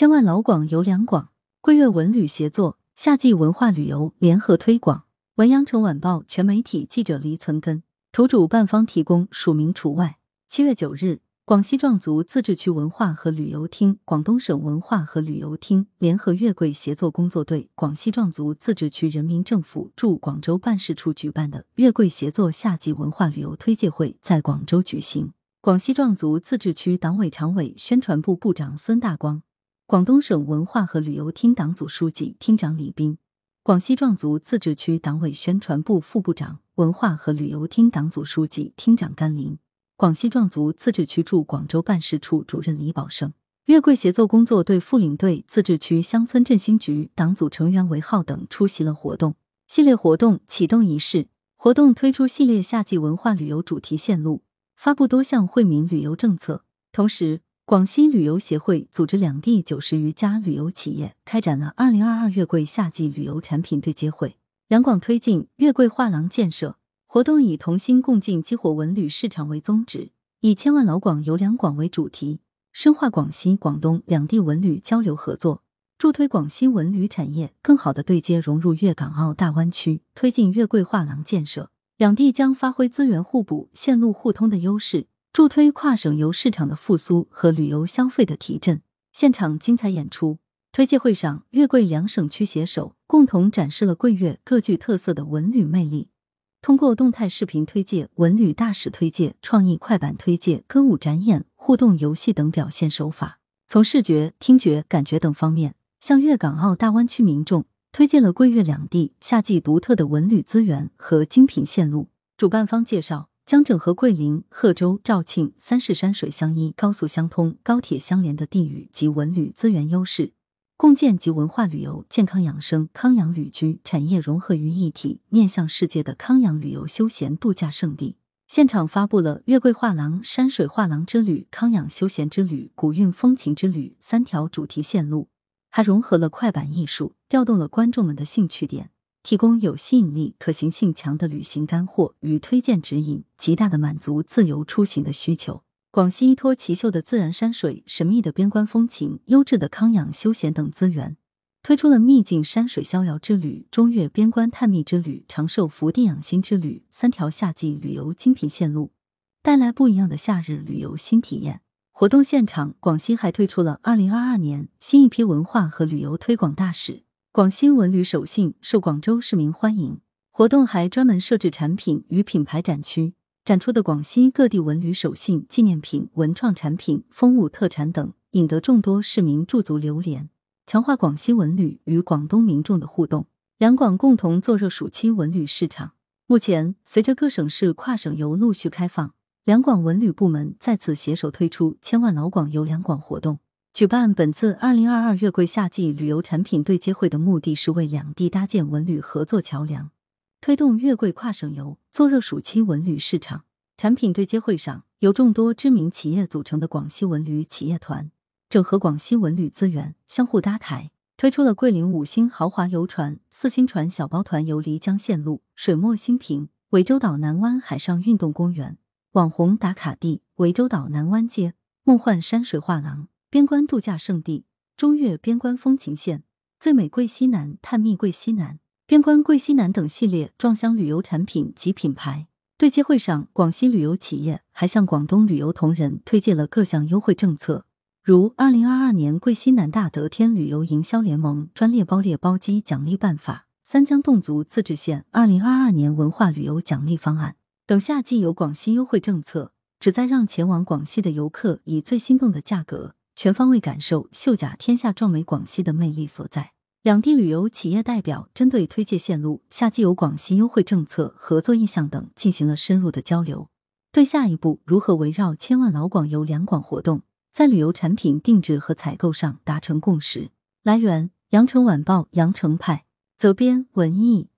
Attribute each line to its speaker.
Speaker 1: 千万老广游两广，桂粤文旅协作，夏季文化旅游联合推广。文阳城晚报全媒体记者黎存根，图主办方提供，署名除外。七月九日。广西壮族自治区文化和旅游厅、广东省文化和旅游厅联合粤桂协作工作队、广西壮族自治区人民政府驻广州办事处举办的粤桂协作夏季文化旅游推介会在广州举行。广西壮族自治区党委常委、宣传部部长孙大光，广东省文化和旅游厅党组书记、厅长李斌，广西壮族自治区党委宣传部副部长、文化和旅游厅党组书记、厅长甘霖。广西壮族自治区驻广州办事处主任李宝胜，粤桂协作工作队副领队、自治区乡村振兴局党组成员韦浩等出席了活动。系列活动启动仪式，活动推出系列夏季文化旅游主题线路，发布多项惠民旅游政策。同时，广西旅游协会组织两地九十余家旅游企业开展了二零二二粤桂夏季旅游产品对接会。两广推进粤桂画廊建设。活动以同心共进激活文旅市场为宗旨，以千万老广游两广为主题，深化广西、广东两地文旅交流合作，助推广西文旅产业更好的对接融入粤港澳大湾区，推进粤桂画廊建设。两地将发挥资源互补、线路互通的优势，助推跨省游市场的复苏和旅游消费的提振。现场精彩演出，推介会上，粤桂两省区携手共同展示了桂粤各具特色的文旅魅力。通过动态视频推介、文旅大使推介、创意快板推介、歌舞展演、互动游戏等表现手法，从视觉、听觉、感觉等方面，向粤港澳大湾区民众推荐了桂粤两地夏季独特的文旅资源和精品线路。主办方介绍，将整合桂林、贺州、肇庆三市山水相依、高速相通、高铁相连的地域及文旅资源优势。共建集文化旅游、健康养生、康养旅居产业融合于一体，面向世界的康养旅游休闲度假胜地。现场发布了月桂画廊、山水画廊之旅、康养休闲之旅、古韵风情之旅三条主题线路，还融合了快板艺术，调动了观众们的兴趣点，提供有吸引力、可行性强的旅行干货与推荐指引，极大的满足自由出行的需求。广西依托奇秀的自然山水、神秘的边关风情、优质的康养休闲等资源，推出了秘境山水逍遥之旅、中越边关探秘之旅、长寿福地养心之旅三条夏季旅游精品线路，带来不一样的夏日旅游新体验。活动现场，广西还推出了二零二二年新一批文化和旅游推广大使——广西文旅首信，受广州市民欢迎。活动还专门设置产品与品牌展区。展出的广西各地文旅手信、纪念品、文创产品、风物特产等，引得众多市民驻足流连，强化广西文旅与广东民众的互动。两广共同做热暑期文旅市场。目前，随着各省市跨省游陆续开放，两广文旅部门再次携手推出“千万老广游两广”活动。举办本次二零二二粤桂夏季旅游产品对接会的目的是为两地搭建文旅合作桥梁。推动粤桂跨省游，做热暑期文旅市场。产品对接会上，由众多知名企业组成的广西文旅企业团，整合广西文旅资源，相互搭台，推出了桂林五星豪华游船、四星船小包团游漓江线路、水墨新平、涠洲岛南湾海上运动公园、网红打卡地涠洲岛南湾街、梦幻山水画廊、边关度假胜地、中越边关风情线、最美桂西南、探秘桂西南。边关桂西南等系列壮乡旅游产品及品牌对接会上，广西旅游企业还向广东旅游同仁推荐了各项优惠政策，如二零二二年桂西南大德天旅游营销联盟专列包列包机奖励办法、三江侗族自治县二零二二年文化旅游奖励方案等夏季游广西优惠政策，旨在让前往广西的游客以最心动的价格，全方位感受秀甲天下壮美广西的魅力所在。两地旅游企业代表针对推介线路、夏季游广西优惠政策、合作意向等进行了深入的交流，对下一步如何围绕“千万老广游两广”活动，在旅游产品定制和采购上达成共识。来源：羊城晚报羊城派，责编：文艺。